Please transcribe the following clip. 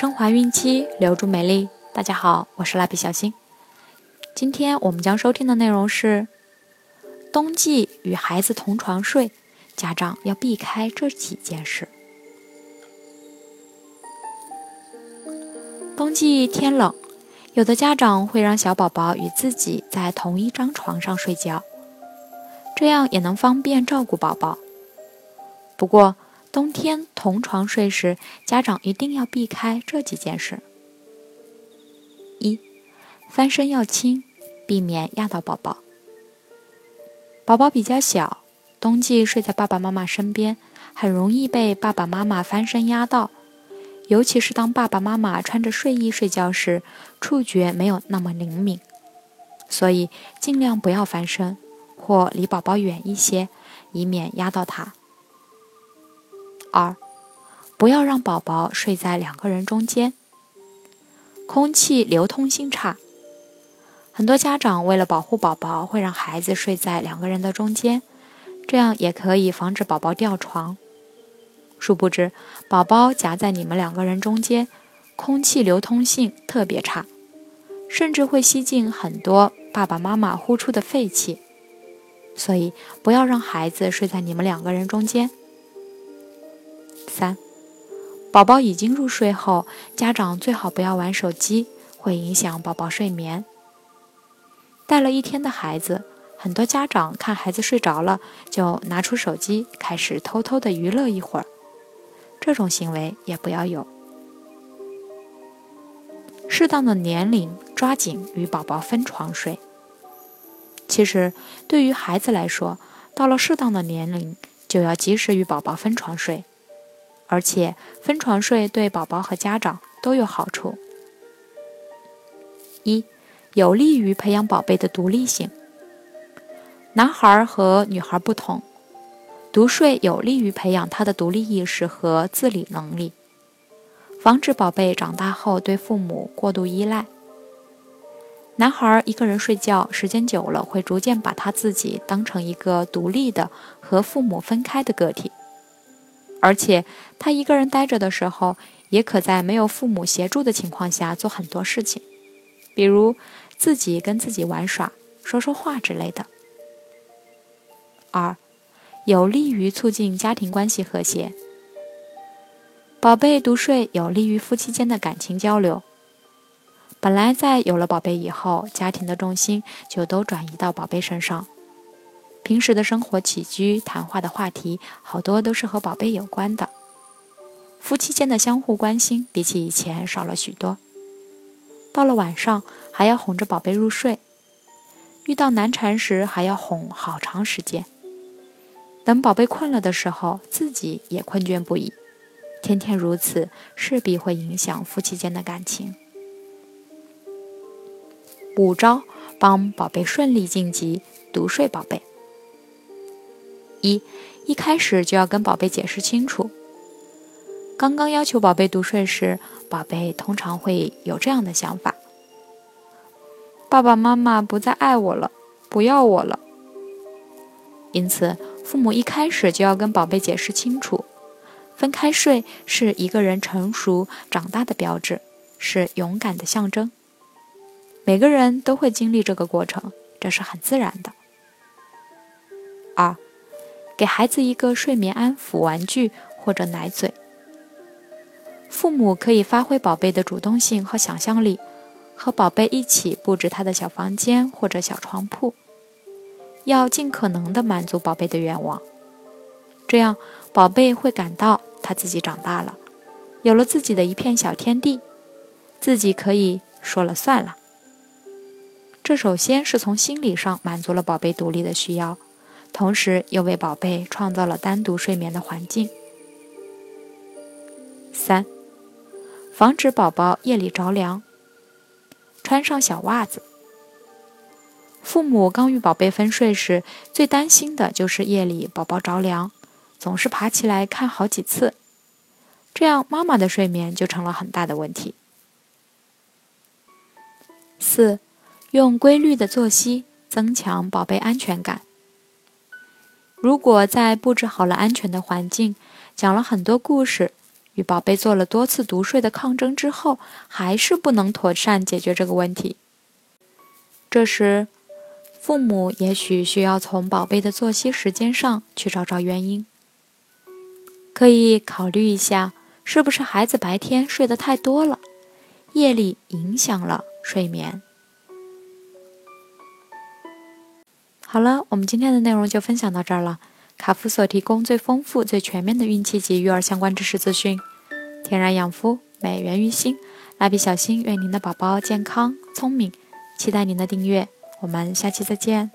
升华孕期，留住美丽。大家好，我是蜡笔小新。今天我们将收听的内容是：冬季与孩子同床睡，家长要避开这几件事。冬季天冷，有的家长会让小宝宝与自己在同一张床上睡觉，这样也能方便照顾宝宝。不过，冬天同床睡时，家长一定要避开这几件事：一、翻身要轻，避免压到宝宝。宝宝比较小，冬季睡在爸爸妈妈身边，很容易被爸爸妈妈翻身压到。尤其是当爸爸妈妈穿着睡衣睡觉时，触觉没有那么灵敏，所以尽量不要翻身，或离宝宝远一些，以免压到他。二，不要让宝宝睡在两个人中间。空气流通性差，很多家长为了保护宝宝，会让孩子睡在两个人的中间，这样也可以防止宝宝掉床。殊不知，宝宝夹在你们两个人中间，空气流通性特别差，甚至会吸进很多爸爸妈妈呼出的废气。所以，不要让孩子睡在你们两个人中间。三，宝宝已经入睡后，家长最好不要玩手机，会影响宝宝睡眠。带了一天的孩子，很多家长看孩子睡着了，就拿出手机开始偷偷的娱乐一会儿，这种行为也不要有。适当的年龄，抓紧与宝宝分床睡。其实，对于孩子来说，到了适当的年龄，就要及时与宝宝分床睡。而且分床睡对宝宝和家长都有好处。一，有利于培养宝贝的独立性。男孩和女孩不同，独睡有利于培养他的独立意识和自理能力，防止宝贝长大后对父母过度依赖。男孩一个人睡觉时间久了，会逐渐把他自己当成一个独立的、和父母分开的个体。而且他一个人待着的时候，也可在没有父母协助的情况下做很多事情，比如自己跟自己玩耍、说说话之类的。二，有利于促进家庭关系和谐。宝贝独睡有利于夫妻间的感情交流。本来在有了宝贝以后，家庭的重心就都转移到宝贝身上。平时的生活起居、谈话的话题，好多都是和宝贝有关的。夫妻间的相互关心，比起以前少了许多。到了晚上，还要哄着宝贝入睡，遇到难缠时，还要哄好长时间。等宝贝困了的时候，自己也困倦不已。天天如此，势必会影响夫妻间的感情。五招帮宝贝顺利晋级独睡宝贝。一，一开始就要跟宝贝解释清楚。刚刚要求宝贝独睡时，宝贝通常会有这样的想法：爸爸妈妈不再爱我了，不要我了。因此，父母一开始就要跟宝贝解释清楚，分开睡是一个人成熟长大的标志，是勇敢的象征。每个人都会经历这个过程，这是很自然的。二。给孩子一个睡眠安抚玩具或者奶嘴。父母可以发挥宝贝的主动性和想象力，和宝贝一起布置他的小房间或者小床铺，要尽可能的满足宝贝的愿望。这样，宝贝会感到他自己长大了，有了自己的一片小天地，自己可以说了算了。这首先是从心理上满足了宝贝独立的需要。同时又为宝贝创造了单独睡眠的环境。三、防止宝宝夜里着凉，穿上小袜子。父母刚与宝贝分睡时，最担心的就是夜里宝宝着凉，总是爬起来看好几次，这样妈妈的睡眠就成了很大的问题。四、用规律的作息增强宝贝安全感。如果在布置好了安全的环境，讲了很多故事，与宝贝做了多次独睡的抗争之后，还是不能妥善解决这个问题。这时，父母也许需要从宝贝的作息时间上去找找原因，可以考虑一下，是不是孩子白天睡得太多了，夜里影响了睡眠。好了，我们今天的内容就分享到这儿了。卡夫所提供最丰富、最全面的孕期及育儿相关知识资讯，天然养肤，美源于心。蜡笔小新愿您的宝宝健康聪明，期待您的订阅。我们下期再见。